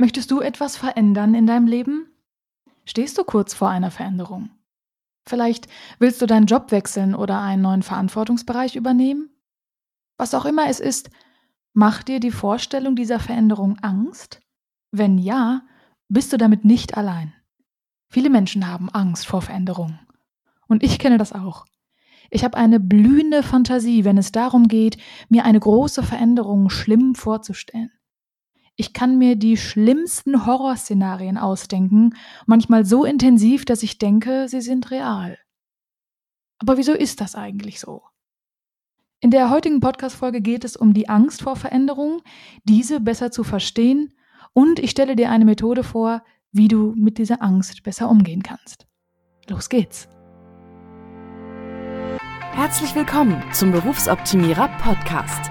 Möchtest du etwas verändern in deinem Leben? Stehst du kurz vor einer Veränderung? Vielleicht willst du deinen Job wechseln oder einen neuen Verantwortungsbereich übernehmen? Was auch immer es ist, macht dir die Vorstellung dieser Veränderung Angst? Wenn ja, bist du damit nicht allein. Viele Menschen haben Angst vor Veränderungen. Und ich kenne das auch. Ich habe eine blühende Fantasie, wenn es darum geht, mir eine große Veränderung schlimm vorzustellen. Ich kann mir die schlimmsten Horrorszenarien ausdenken, manchmal so intensiv, dass ich denke, sie sind real. Aber wieso ist das eigentlich so? In der heutigen Podcast-Folge geht es um die Angst vor Veränderungen, diese besser zu verstehen und ich stelle dir eine Methode vor, wie du mit dieser Angst besser umgehen kannst. Los geht's! Herzlich willkommen zum Berufsoptimierer Podcast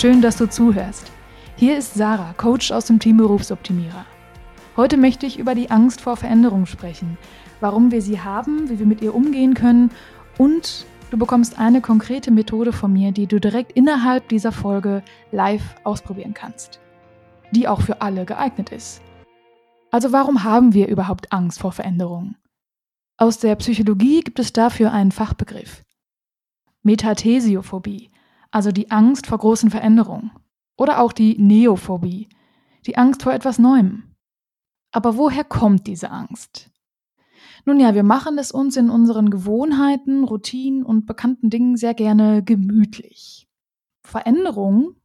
Schön, dass du zuhörst. Hier ist Sarah, Coach aus dem Team Berufsoptimierer. Heute möchte ich über die Angst vor Veränderung sprechen, warum wir sie haben, wie wir mit ihr umgehen können und du bekommst eine konkrete Methode von mir, die du direkt innerhalb dieser Folge live ausprobieren kannst, die auch für alle geeignet ist. Also warum haben wir überhaupt Angst vor Veränderungen? Aus der Psychologie gibt es dafür einen Fachbegriff. Metathesiophobie also die Angst vor großen Veränderungen. Oder auch die Neophobie, die Angst vor etwas Neuem. Aber woher kommt diese Angst? Nun ja, wir machen es uns in unseren Gewohnheiten, Routinen und bekannten Dingen sehr gerne gemütlich. Veränderungen,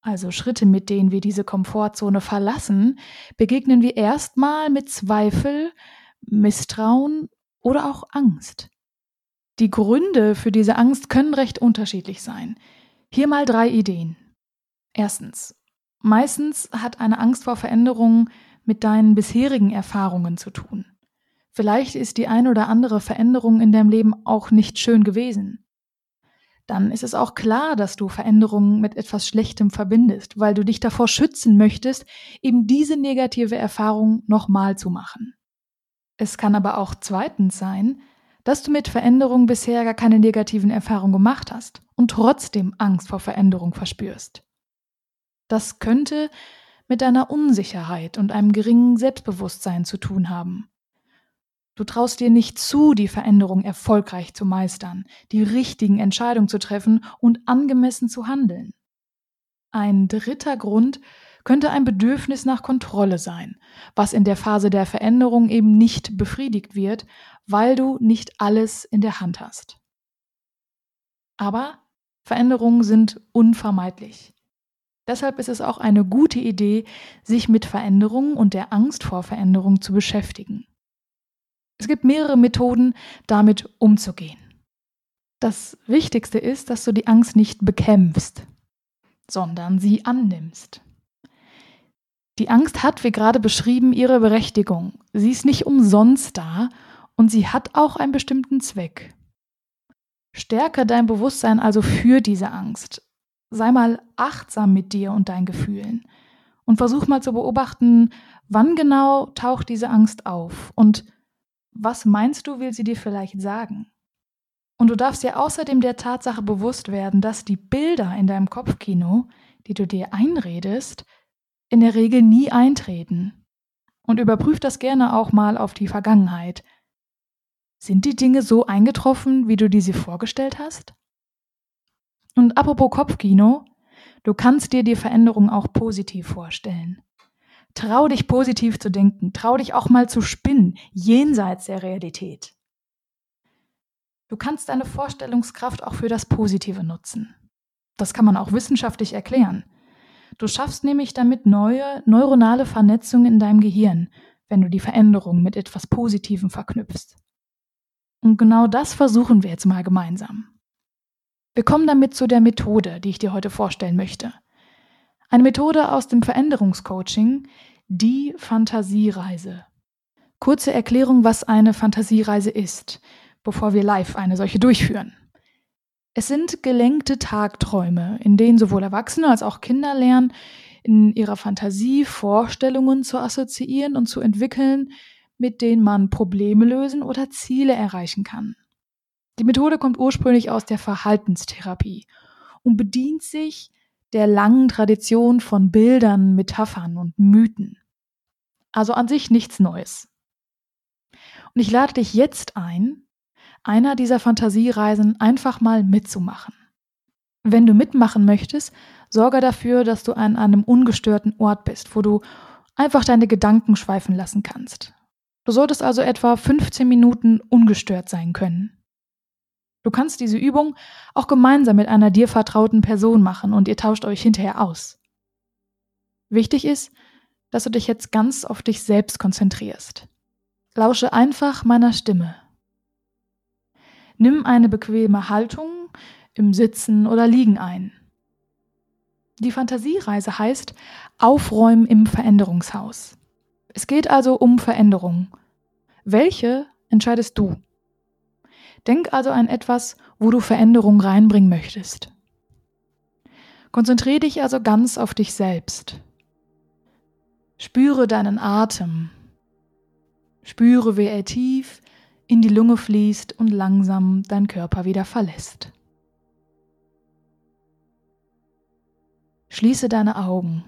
also Schritte, mit denen wir diese Komfortzone verlassen, begegnen wir erstmal mit Zweifel, Misstrauen oder auch Angst. Die Gründe für diese Angst können recht unterschiedlich sein. Hier mal drei Ideen. Erstens. Meistens hat eine Angst vor Veränderungen mit deinen bisherigen Erfahrungen zu tun. Vielleicht ist die ein oder andere Veränderung in deinem Leben auch nicht schön gewesen. Dann ist es auch klar, dass du Veränderungen mit etwas Schlechtem verbindest, weil du dich davor schützen möchtest, eben diese negative Erfahrung nochmal zu machen. Es kann aber auch zweitens sein, dass du mit Veränderung bisher gar keine negativen Erfahrungen gemacht hast und trotzdem Angst vor Veränderung verspürst. Das könnte mit deiner Unsicherheit und einem geringen Selbstbewusstsein zu tun haben. Du traust dir nicht zu, die Veränderung erfolgreich zu meistern, die richtigen Entscheidungen zu treffen und angemessen zu handeln. Ein dritter Grund könnte ein Bedürfnis nach Kontrolle sein, was in der Phase der Veränderung eben nicht befriedigt wird, weil du nicht alles in der Hand hast. Aber Veränderungen sind unvermeidlich. Deshalb ist es auch eine gute Idee, sich mit Veränderungen und der Angst vor Veränderung zu beschäftigen. Es gibt mehrere Methoden, damit umzugehen. Das Wichtigste ist, dass du die Angst nicht bekämpfst, sondern sie annimmst. Die Angst hat, wie gerade beschrieben, ihre Berechtigung. Sie ist nicht umsonst da und sie hat auch einen bestimmten Zweck. Stärke dein Bewusstsein also für diese Angst. Sei mal achtsam mit dir und deinen Gefühlen und versuch mal zu beobachten, wann genau taucht diese Angst auf und was meinst du, will sie dir vielleicht sagen? Und du darfst dir außerdem der Tatsache bewusst werden, dass die Bilder in deinem Kopfkino, die du dir einredest, in der Regel nie eintreten. Und überprüf das gerne auch mal auf die Vergangenheit. Sind die Dinge so eingetroffen, wie du dir sie vorgestellt hast? Und apropos Kopfkino, du kannst dir die Veränderung auch positiv vorstellen. Trau dich positiv zu denken, trau dich auch mal zu spinnen, jenseits der Realität. Du kannst deine Vorstellungskraft auch für das Positive nutzen. Das kann man auch wissenschaftlich erklären. Du schaffst nämlich damit neue neuronale Vernetzungen in deinem Gehirn, wenn du die Veränderung mit etwas Positivem verknüpfst. Und genau das versuchen wir jetzt mal gemeinsam. Wir kommen damit zu der Methode, die ich dir heute vorstellen möchte. Eine Methode aus dem Veränderungscoaching, die Fantasiereise. Kurze Erklärung, was eine Fantasiereise ist, bevor wir live eine solche durchführen. Es sind gelenkte Tagträume, in denen sowohl Erwachsene als auch Kinder lernen, in ihrer Fantasie Vorstellungen zu assoziieren und zu entwickeln, mit denen man Probleme lösen oder Ziele erreichen kann. Die Methode kommt ursprünglich aus der Verhaltenstherapie und bedient sich der langen Tradition von Bildern, Metaphern und Mythen. Also an sich nichts Neues. Und ich lade dich jetzt ein, einer dieser Fantasiereisen einfach mal mitzumachen. Wenn du mitmachen möchtest, sorge dafür, dass du an einem ungestörten Ort bist, wo du einfach deine Gedanken schweifen lassen kannst. Du solltest also etwa 15 Minuten ungestört sein können. Du kannst diese Übung auch gemeinsam mit einer dir vertrauten Person machen und ihr tauscht euch hinterher aus. Wichtig ist, dass du dich jetzt ganz auf dich selbst konzentrierst. Lausche einfach meiner Stimme. Nimm eine bequeme Haltung im Sitzen oder Liegen ein. Die Fantasiereise heißt Aufräumen im Veränderungshaus. Es geht also um Veränderung. Welche entscheidest du? Denk also an etwas, wo du Veränderung reinbringen möchtest. Konzentriere dich also ganz auf dich selbst. Spüre deinen Atem. Spüre, wie er tief in die Lunge fließt und langsam dein Körper wieder verlässt. Schließe deine Augen.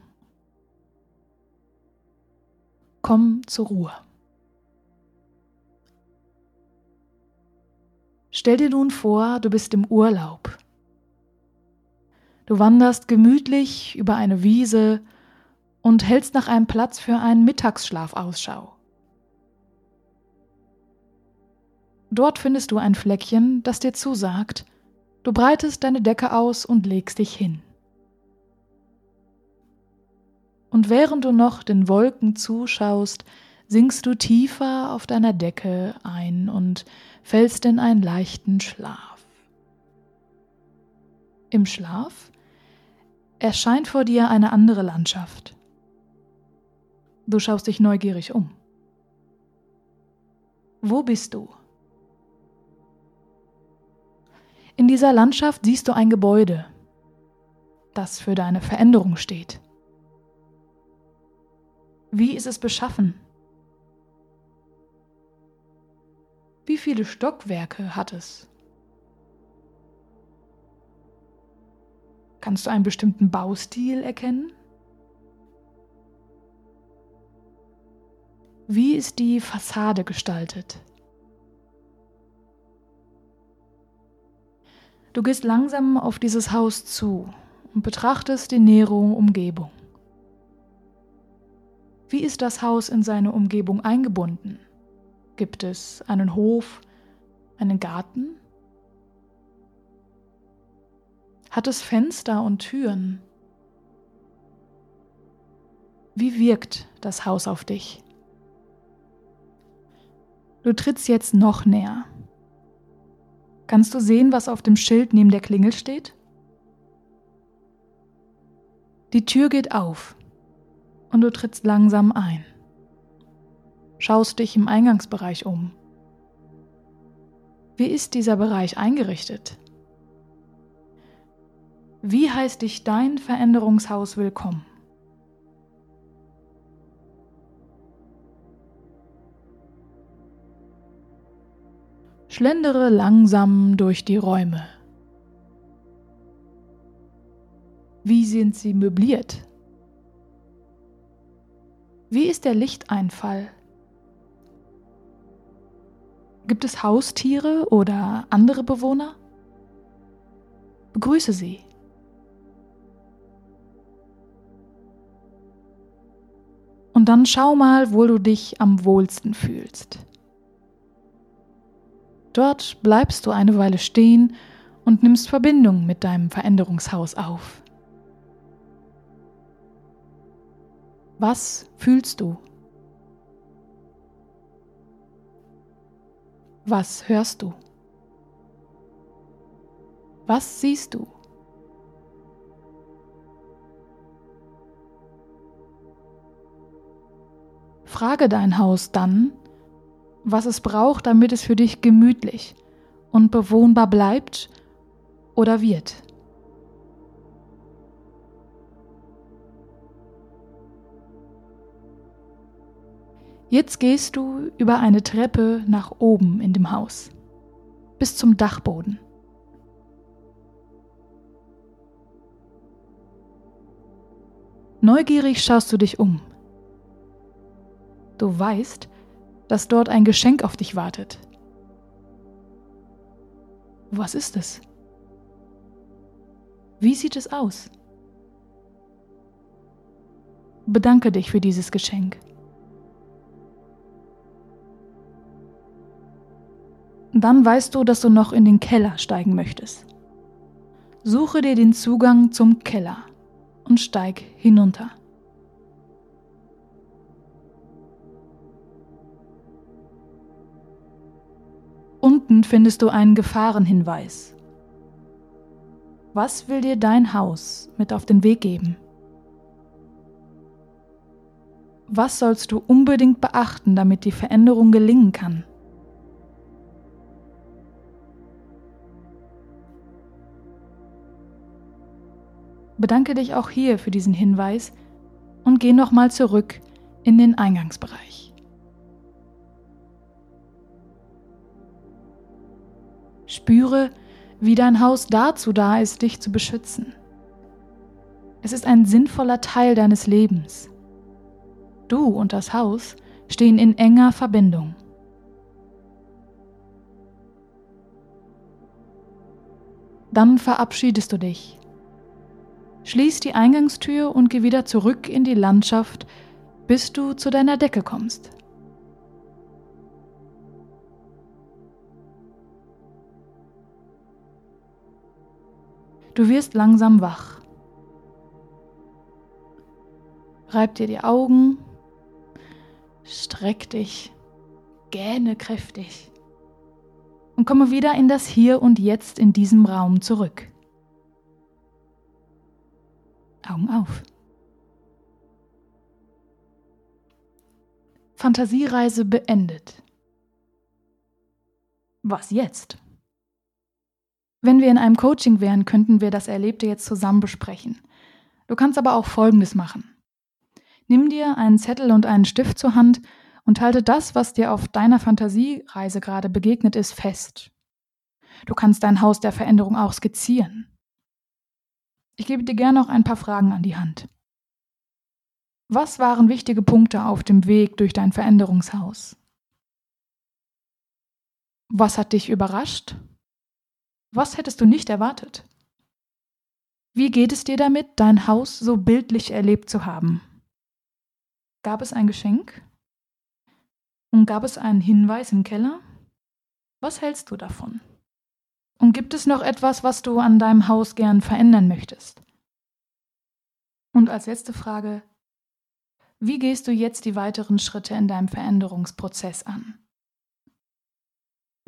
Komm zur Ruhe. Stell dir nun vor, du bist im Urlaub. Du wanderst gemütlich über eine Wiese und hältst nach einem Platz für einen Mittagsschlaf Ausschau. Dort findest du ein Fleckchen, das dir zusagt. Du breitest deine Decke aus und legst dich hin. Und während du noch den Wolken zuschaust, sinkst du tiefer auf deiner Decke ein und fällst in einen leichten Schlaf. Im Schlaf erscheint vor dir eine andere Landschaft. Du schaust dich neugierig um. Wo bist du? In dieser Landschaft siehst du ein Gebäude, das für deine Veränderung steht. Wie ist es beschaffen? Wie viele Stockwerke hat es? Kannst du einen bestimmten Baustil erkennen? Wie ist die Fassade gestaltet? Du gehst langsam auf dieses Haus zu und betrachtest die nähere Umgebung. Wie ist das Haus in seine Umgebung eingebunden? Gibt es einen Hof, einen Garten? Hat es Fenster und Türen? Wie wirkt das Haus auf dich? Du trittst jetzt noch näher. Kannst du sehen, was auf dem Schild neben der Klingel steht? Die Tür geht auf und du trittst langsam ein schaust dich im Eingangsbereich um. Wie ist dieser Bereich eingerichtet? Wie heißt dich dein Veränderungshaus willkommen? Schlendere langsam durch die Räume. Wie sind sie möbliert? Wie ist der Lichteinfall? Gibt es Haustiere oder andere Bewohner? Begrüße sie. Und dann schau mal, wo du dich am wohlsten fühlst. Dort bleibst du eine Weile stehen und nimmst Verbindung mit deinem Veränderungshaus auf. Was fühlst du? Was hörst du? Was siehst du? Frage dein Haus dann, was es braucht, damit es für dich gemütlich und bewohnbar bleibt oder wird. Jetzt gehst du über eine Treppe nach oben in dem Haus, bis zum Dachboden. Neugierig schaust du dich um. Du weißt, dass dort ein Geschenk auf dich wartet. Was ist es? Wie sieht es aus? Bedanke dich für dieses Geschenk. Dann weißt du, dass du noch in den Keller steigen möchtest. Suche dir den Zugang zum Keller und steig hinunter. Unten findest du einen Gefahrenhinweis. Was will dir dein Haus mit auf den Weg geben? Was sollst du unbedingt beachten, damit die Veränderung gelingen kann? Bedanke dich auch hier für diesen Hinweis und geh nochmal zurück in den Eingangsbereich. Spüre, wie dein Haus dazu da ist, dich zu beschützen. Es ist ein sinnvoller Teil deines Lebens. Du und das Haus stehen in enger Verbindung. Dann verabschiedest du dich. Schließ die Eingangstür und geh wieder zurück in die Landschaft, bis du zu deiner Decke kommst. Du wirst langsam wach. Reib dir die Augen, streck dich, gähne kräftig und komme wieder in das Hier und Jetzt in diesem Raum zurück. Augen auf. Fantasiereise beendet. Was jetzt? Wenn wir in einem Coaching wären, könnten wir das Erlebte jetzt zusammen besprechen. Du kannst aber auch Folgendes machen. Nimm dir einen Zettel und einen Stift zur Hand und halte das, was dir auf deiner Fantasiereise gerade begegnet ist, fest. Du kannst dein Haus der Veränderung auch skizzieren. Ich gebe dir gerne noch ein paar Fragen an die Hand. Was waren wichtige Punkte auf dem Weg durch dein Veränderungshaus? Was hat dich überrascht? Was hättest du nicht erwartet? Wie geht es dir damit, dein Haus so bildlich erlebt zu haben? Gab es ein Geschenk? Und gab es einen Hinweis im Keller? Was hältst du davon? Und gibt es noch etwas, was du an deinem Haus gern verändern möchtest? Und als letzte Frage, wie gehst du jetzt die weiteren Schritte in deinem Veränderungsprozess an?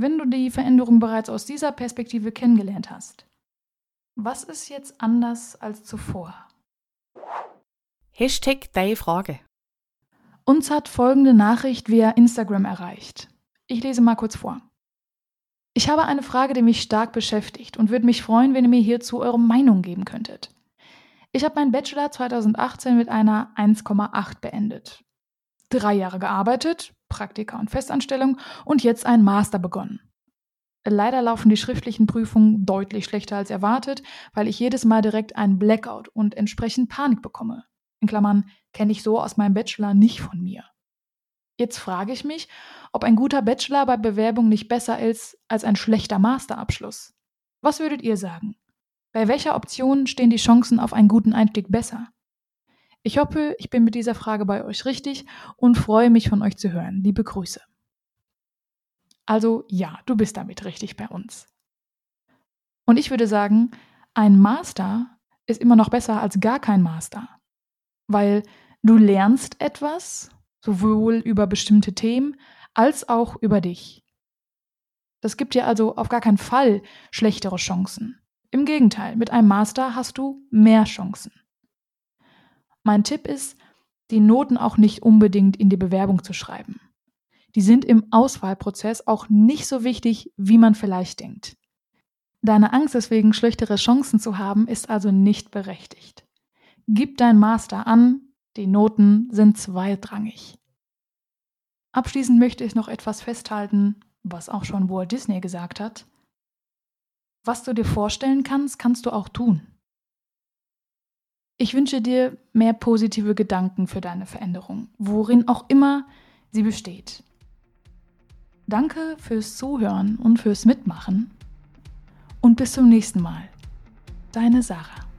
Wenn du die Veränderung bereits aus dieser Perspektive kennengelernt hast. Was ist jetzt anders als zuvor? Hashtag deine Frage. Uns hat folgende Nachricht via Instagram erreicht. Ich lese mal kurz vor. Ich habe eine Frage, die mich stark beschäftigt und würde mich freuen, wenn ihr mir hierzu eure Meinung geben könntet. Ich habe meinen Bachelor 2018 mit einer 1,8 beendet. Drei Jahre gearbeitet, Praktika und Festanstellung und jetzt ein Master begonnen. Leider laufen die schriftlichen Prüfungen deutlich schlechter als erwartet, weil ich jedes Mal direkt einen Blackout und entsprechend Panik bekomme. In Klammern kenne ich so aus meinem Bachelor nicht von mir. Jetzt frage ich mich, ob ein guter Bachelor bei Bewerbung nicht besser ist als ein schlechter Masterabschluss. Was würdet ihr sagen? Bei welcher Option stehen die Chancen auf einen guten Einstieg besser? Ich hoffe, ich bin mit dieser Frage bei euch richtig und freue mich von euch zu hören. Liebe Grüße. Also ja, du bist damit richtig bei uns. Und ich würde sagen, ein Master ist immer noch besser als gar kein Master, weil du lernst etwas, sowohl über bestimmte Themen als auch über dich. Das gibt dir also auf gar keinen Fall schlechtere Chancen. Im Gegenteil, mit einem Master hast du mehr Chancen. Mein Tipp ist, die Noten auch nicht unbedingt in die Bewerbung zu schreiben. Die sind im Auswahlprozess auch nicht so wichtig, wie man vielleicht denkt. Deine Angst deswegen schlechtere Chancen zu haben, ist also nicht berechtigt. Gib dein Master an, die Noten sind zweitrangig. Abschließend möchte ich noch etwas festhalten, was auch schon Walt Disney gesagt hat. Was du dir vorstellen kannst, kannst du auch tun. Ich wünsche dir mehr positive Gedanken für deine Veränderung, worin auch immer sie besteht. Danke fürs Zuhören und fürs Mitmachen und bis zum nächsten Mal. Deine Sarah.